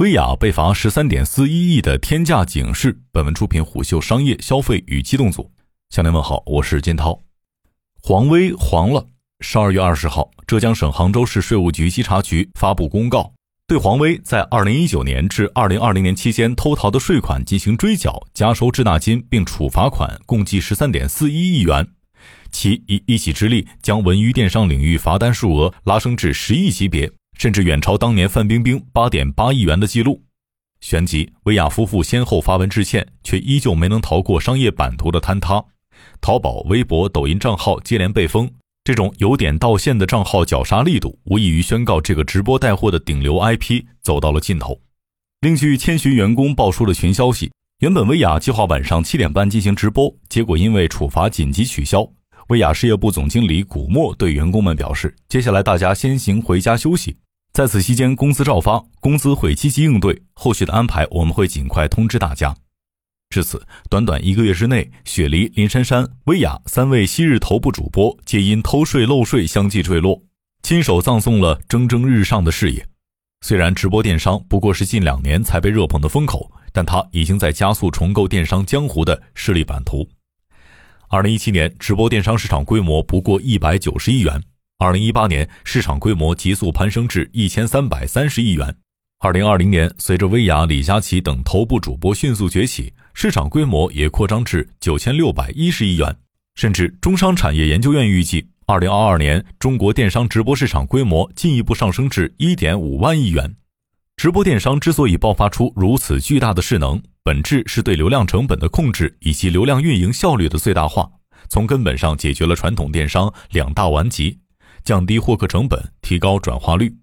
薇娅被罚十三点四一亿的天价警示。本文出品虎嗅商业消费与机动组。向您问好，我是金涛。黄威黄了。十二月二十号，浙江省杭州市税务局稽查局发布公告，对黄威在二零一九年至二零二零年期间偷逃的税款进行追缴、加收滞纳金，并处罚款共计十三点四一亿元。其以一己之力将文娱电商领域罚单数额拉升至十亿级别，甚至远超当年范冰冰八点八亿元的记录。旋即，薇娅夫妇先后发文致歉，却依旧没能逃过商业版图的坍塌。淘宝、微博、抖音账号接连被封，这种由点到线的账号绞杀力度，无异于宣告这个直播带货的顶流 IP 走到了尽头。另据千寻员工爆出的群消息，原本薇娅计划晚上七点半进行直播，结果因为处罚紧急取消。薇娅事业部总经理古墨对员工们表示：“接下来大家先行回家休息，在此期间工资照发，工资会积极应对，后续的安排我们会尽快通知大家。”至此，短短一个月之内，雪梨、林珊珊、薇娅三位昔日头部主播皆因偷税漏税相继坠落，亲手葬送了蒸蒸日上的事业。虽然直播电商不过是近两年才被热捧的风口，但它已经在加速重构电商江湖的势力版图。二零一七年，直播电商市场规模不过一百九十亿元；二零一八年，市场规模急速攀升至一千三百三十亿元；二零二零年，随着薇娅、李佳琦等头部主播迅速崛起，市场规模也扩张至九千六百一十亿元。甚至，中商产业研究院预计，二零二二年中国电商直播市场规模进一步上升至一点五万亿元。直播电商之所以爆发出如此巨大的势能，本质是对流量成本的控制以及流量运营效率的最大化，从根本上解决了传统电商两大顽疾：降低获客成本，提高转化率。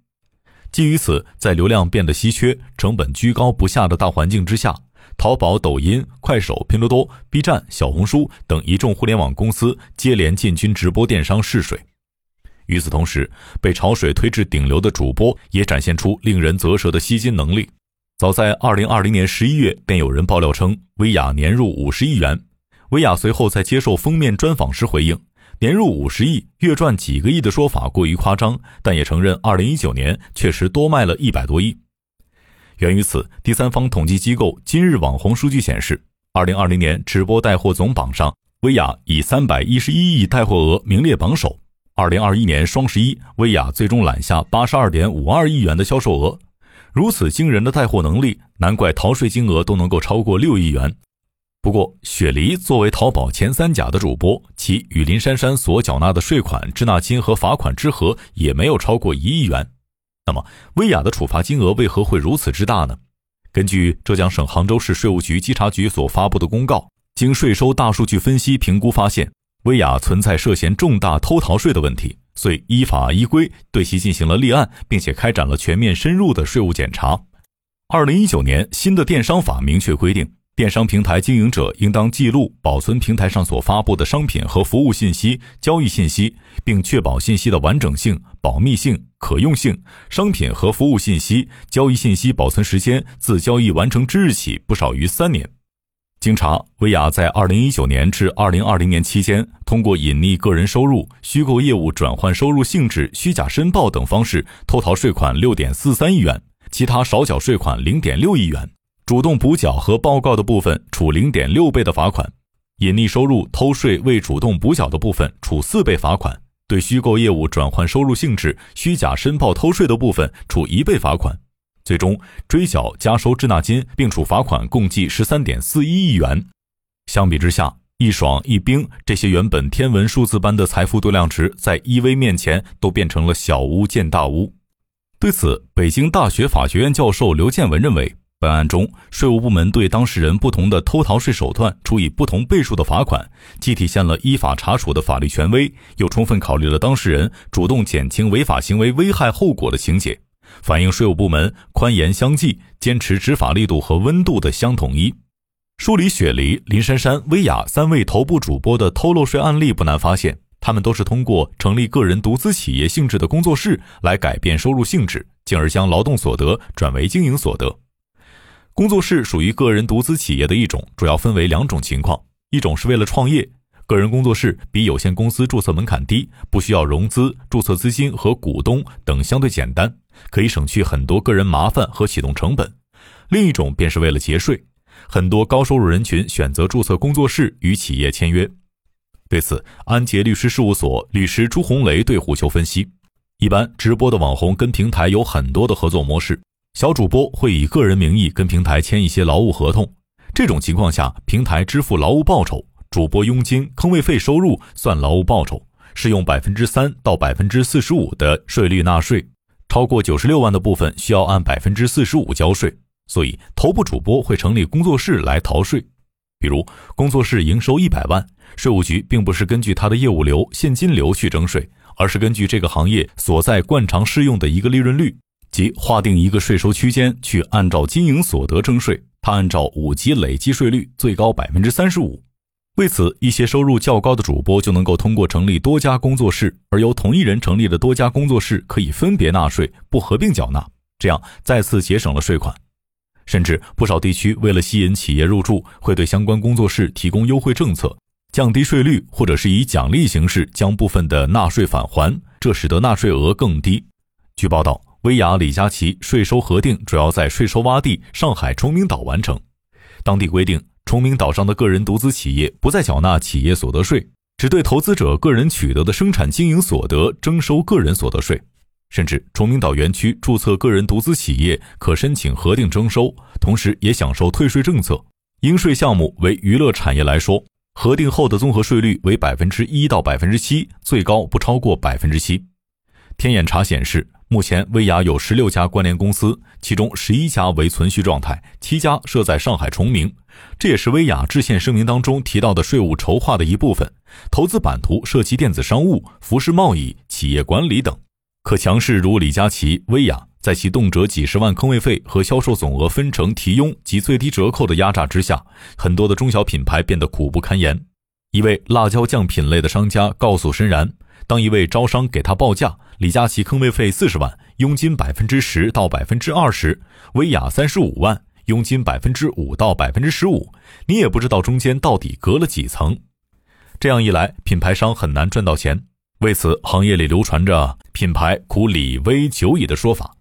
基于此，在流量变得稀缺、成本居高不下的大环境之下，淘宝、抖音、快手、拼多多、B 站、小红书等一众互联网公司接连进军直播电商试水。与此同时，被潮水推至顶流的主播也展现出令人啧舌的吸金能力。早在二零二零年十一月，便有人爆料称薇娅年入五十亿元。薇娅随后在接受封面专访时回应，年入五十亿、月赚几个亿的说法过于夸张，但也承认二零一九年确实多卖了一百多亿。源于此，第三方统计机构今日网红数据显示，二零二零年直播带货总榜上，薇娅以三百一十一亿带货额名列榜首。二零二一年双十一，薇娅最终揽下八十二点五二亿元的销售额。如此惊人的带货能力，难怪逃税金额都能够超过六亿元。不过，雪梨作为淘宝前三甲的主播，其与林珊珊所缴纳的税款、滞纳金和罚款之和也没有超过一亿元。那么，薇娅的处罚金额为何会如此之大呢？根据浙江省杭州市税务局稽查局所发布的公告，经税收大数据分析评估发现，薇娅存在涉嫌重大偷逃税的问题。遂依法依规对其进行了立案，并且开展了全面深入的税务检查。二零一九年新的电商法明确规定，电商平台经营者应当记录、保存平台上所发布的商品和服务信息、交易信息，并确保信息的完整性、保密性、可用性。商品和服务信息、交易信息保存时间自交易完成之日起不少于三年。经查，薇娅在二零一九年至二零二零年期间，通过隐匿个人收入、虚构业务转换收入性质、虚假申报等方式偷逃税款六点四三亿元，其他少缴税款零点六亿元，主动补缴和报告的部分处零点六倍的罚款，隐匿收入、偷税未主动补缴的部分处四倍罚款，对虚构业务转换收入性质、虚假申报偷税的部分处一倍罚款。最终追缴加收滞纳金，并处罚款共计十三点四一亿元。相比之下，易爽、易冰这些原本天文数字般的财富度量值，在 EV 面前都变成了小巫见大巫。对此，北京大学法学院教授刘建文认为，本案中税务部门对当事人不同的偷逃税手段处以不同倍数的罚款，既体现了依法查处的法律权威，又充分考虑了当事人主动减轻违法行为危害后果的情节。反映税务部门宽严相济、坚持执法力度和温度的相统一。梳理雪梨、林珊珊、薇娅三位头部主播的偷漏税案例，不难发现，他们都是通过成立个人独资企业性质的工作室来改变收入性质，进而将劳动所得转为经营所得。工作室属于个人独资企业的一种，主要分为两种情况：一种是为了创业。个人工作室比有限公司注册门槛低，不需要融资、注册资金和股东等相对简单，可以省去很多个人麻烦和启动成本，另一种便是为了节税。很多高收入人群选择注册工作室与企业签约。对此，安杰律师事务所律师朱红雷对虎嗅分析：一般直播的网红跟平台有很多的合作模式，小主播会以个人名义跟平台签一些劳务合同。这种情况下，平台支付劳务报酬，主播佣金、坑位费收入算劳务报酬，是用百分之三到百分之四十五的税率纳税，超过九十六万的部分需要按百分之四十五交税。所以，头部主播会成立工作室来逃税。比如，工作室营收一百万，税务局并不是根据他的业务流、现金流去征税，而是根据这个行业所在惯常适用的一个利润率，即划定一个税收区间去按照经营所得征税。他按照五级累计税率，最高百分之三十五。为此，一些收入较高的主播就能够通过成立多家工作室，而由同一人成立的多家工作室可以分别纳税，不合并缴纳，这样再次节省了税款。甚至不少地区为了吸引企业入驻，会对相关工作室提供优惠政策，降低税率，或者是以奖励形式将部分的纳税返还，这使得纳税额更低。据报道，薇娅、李佳琦税收核定主要在税收洼地上海崇明岛完成。当地规定，崇明岛上的个人独资企业不再缴纳企业所得税，只对投资者个人取得的生产经营所得征收个人所得税。甚至崇明岛园区注册个人独资企业可申请核定征收，同时也享受退税政策。应税项目为娱乐产业来说，核定后的综合税率为百分之一到百分之七，最高不超过百分之七。天眼查显示，目前薇娅有十六家关联公司，其中十一家为存续状态，七家设在上海崇明。这也是薇娅致歉声明当中提到的税务筹划的一部分。投资版图涉及电子商务、服饰贸易、企业管理等。可强势如李佳琦、薇娅，在其动辄几十万坑位费和销售总额分成提佣及最低折扣的压榨之下，很多的中小品牌变得苦不堪言。一位辣椒酱品类的商家告诉申然，当一位招商给他报价，李佳琦坑位费四十万，佣金百分之十到百分之二十；薇娅三十五万，佣金百分之五到百分之十五。你也不知道中间到底隔了几层。这样一来，品牌商很难赚到钱。为此，行业里流传着“品牌苦李威久矣”的说法。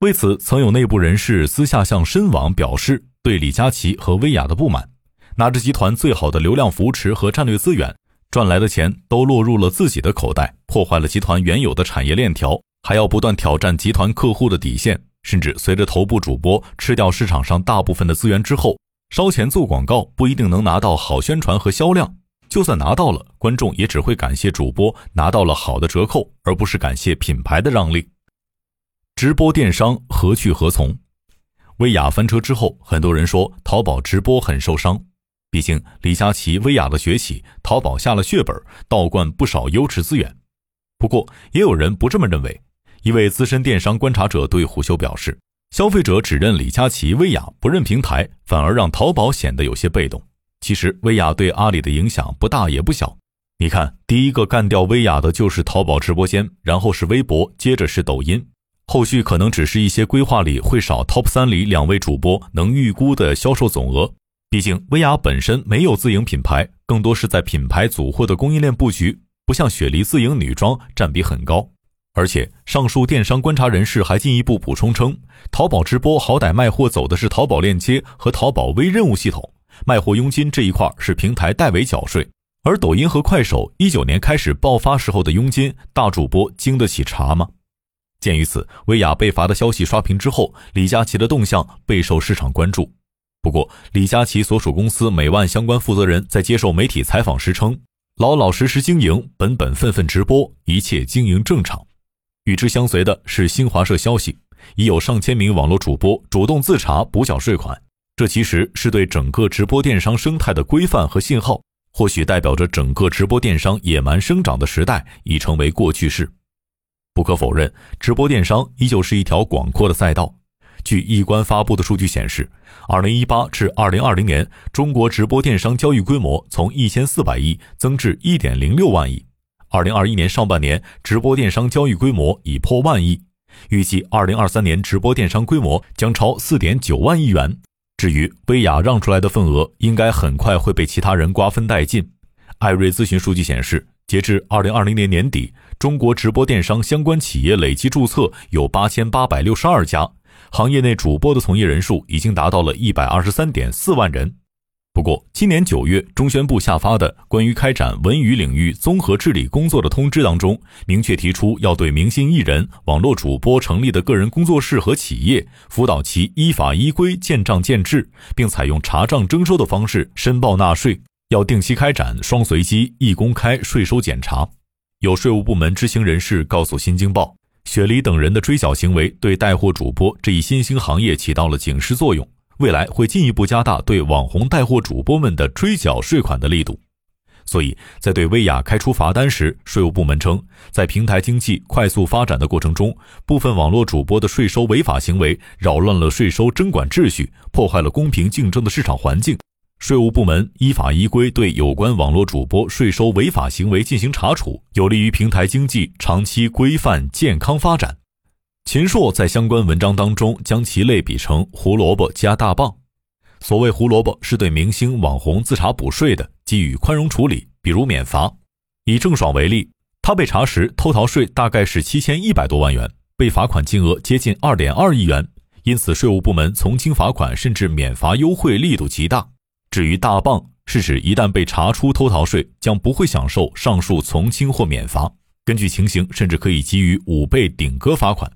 为此，曾有内部人士私下向深网表示对李佳琦和薇娅的不满，拿着集团最好的流量扶持和战略资源，赚来的钱都落入了自己的口袋，破坏了集团原有的产业链条，还要不断挑战集团客户的底线，甚至随着头部主播吃掉市场上大部分的资源之后，烧钱做广告不一定能拿到好宣传和销量。就算拿到了，观众也只会感谢主播拿到了好的折扣，而不是感谢品牌的让利。直播电商何去何从？薇娅翻车之后，很多人说淘宝直播很受伤。毕竟李佳琦、薇娅的崛起，淘宝下了血本，倒灌不少优质资源。不过，也有人不这么认为。一位资深电商观察者对虎嗅表示：“消费者只认李佳琦、薇娅，不认平台，反而让淘宝显得有些被动。”其实，薇娅对阿里的影响不大也不小。你看，第一个干掉薇娅的就是淘宝直播间，然后是微博，接着是抖音，后续可能只是一些规划里会少 top 三里两位主播能预估的销售总额。毕竟，薇娅本身没有自营品牌，更多是在品牌组货的供应链布局，不像雪梨自营女装占比很高。而且，上述电商观察人士还进一步补充称，淘宝直播好歹卖货走的是淘宝链接和淘宝微任务系统。卖货佣金这一块是平台代为缴税，而抖音和快手一九年开始爆发时候的佣金，大主播经得起查吗？鉴于此，薇娅被罚的消息刷屏之后，李佳琦的动向备受市场关注。不过，李佳琦所属公司美万相关负责人在接受媒体采访时称：“老老实实经营，本本分分直播，一切经营正常。”与之相随的是新华社消息，已有上千名网络主播主动自查补缴税款。这其实是对整个直播电商生态的规范和信号，或许代表着整个直播电商野蛮生长的时代已成为过去式。不可否认，直播电商依旧是一条广阔的赛道。据易观发布的数据显示，二零一八至二零二零年，中国直播电商交易规模从一千四百亿增至一点零六万亿。二零二一年上半年，直播电商交易规模已破万亿，预计二零二三年直播电商规模将超四点九万亿元。至于薇娅让出来的份额，应该很快会被其他人瓜分殆尽。艾瑞咨询数据显示，截至二零二零年年底，中国直播电商相关企业累计注册有八千八百六十二家，行业内主播的从业人数已经达到了一百二十三点四万人。不过，今年九月，中宣部下发的关于开展文娱领域综合治理工作的通知当中，明确提出要对明星艺人、网络主播成立的个人工作室和企业，辅导其依法依规建账建制，并采用查账征收的方式申报纳税，要定期开展双随机、一公开税收检查。有税务部门知情人士告诉《新京报》，雪梨等人的追缴行为对带货主播这一新兴行业起到了警示作用。未来会进一步加大对网红带货主播们的追缴税款的力度，所以在对薇娅开出罚单时，税务部门称，在平台经济快速发展的过程中，部分网络主播的税收违法行为扰乱了税收征管秩序，破坏了公平竞争的市场环境。税务部门依法依规对有关网络主播税收违法行为进行查处，有利于平台经济长期规范健康发展。秦朔在相关文章当中将其类比成胡萝卜加大棒。所谓胡萝卜，是对明星网红自查补税的，给予宽容处理，比如免罚。以郑爽为例，她被查时偷逃税大概是七千一百多万元，被罚款金额接近二点二亿元，因此税务部门从轻罚款甚至免罚优惠力度极大。至于大棒，是指一旦被查出偷逃税，将不会享受上述从轻或免罚，根据情形甚至可以给予五倍顶格罚款。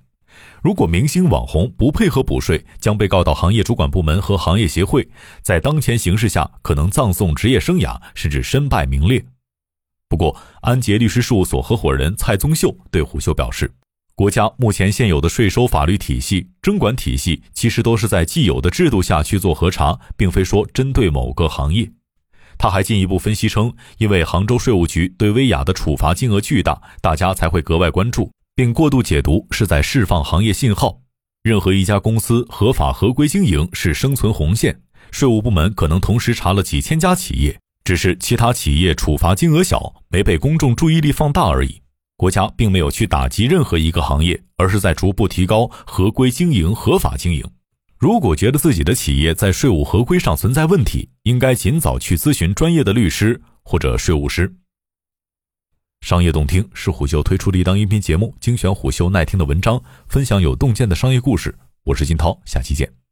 如果明星网红不配合补税，将被告到行业主管部门和行业协会，在当前形势下，可能葬送职业生涯，甚至身败名裂。不过，安杰律师事务所合伙人蔡宗秀对虎嗅表示，国家目前现有的税收法律体系、征管体系，其实都是在既有的制度下去做核查，并非说针对某个行业。他还进一步分析称，因为杭州税务局对薇娅的处罚金额巨大，大家才会格外关注。并过度解读是在释放行业信号。任何一家公司合法合规经营是生存红线，税务部门可能同时查了几千家企业，只是其他企业处罚金额小，没被公众注意力放大而已。国家并没有去打击任何一个行业，而是在逐步提高合规经营、合法经营。如果觉得自己的企业在税务合规上存在问题，应该尽早去咨询专业的律师或者税务师。商业洞听是虎嗅推出的一档音频节目，精选虎嗅耐听的文章，分享有洞见的商业故事。我是金涛，下期见。